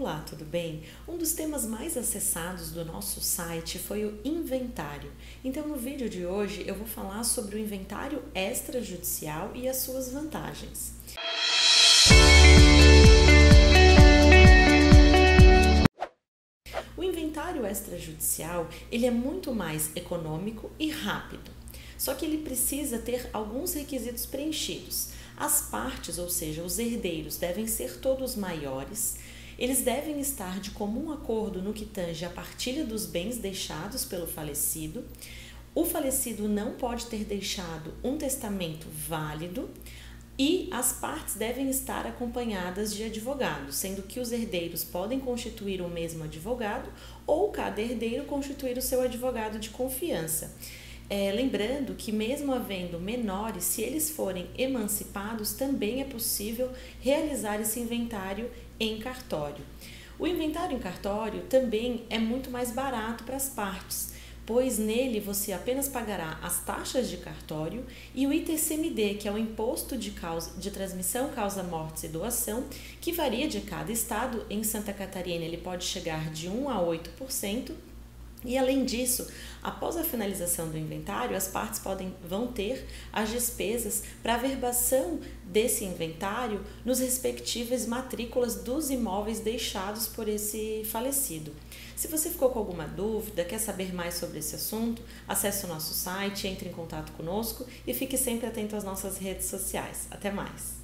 Olá, tudo bem? Um dos temas mais acessados do nosso site foi o inventário. Então, no vídeo de hoje, eu vou falar sobre o inventário extrajudicial e as suas vantagens. O inventário extrajudicial, ele é muito mais econômico e rápido. Só que ele precisa ter alguns requisitos preenchidos. As partes, ou seja, os herdeiros, devem ser todos maiores eles devem estar de comum acordo no que tange a partilha dos bens deixados pelo falecido. O falecido não pode ter deixado um testamento válido e as partes devem estar acompanhadas de advogados, sendo que os herdeiros podem constituir o mesmo advogado ou cada herdeiro constituir o seu advogado de confiança. É, lembrando que, mesmo havendo menores, se eles forem emancipados, também é possível realizar esse inventário em cartório. O inventário em cartório também é muito mais barato para as partes, pois nele você apenas pagará as taxas de cartório e o ITCMD, que é o Imposto de, causa, de Transmissão, Causa Mortes e Doação, que varia de cada estado. Em Santa Catarina ele pode chegar de 1 a 8%. E além disso, após a finalização do inventário, as partes podem vão ter as despesas para a verbação desse inventário nos respectivas matrículas dos imóveis deixados por esse falecido. Se você ficou com alguma dúvida, quer saber mais sobre esse assunto, acesse o nosso site, entre em contato conosco e fique sempre atento às nossas redes sociais. Até mais.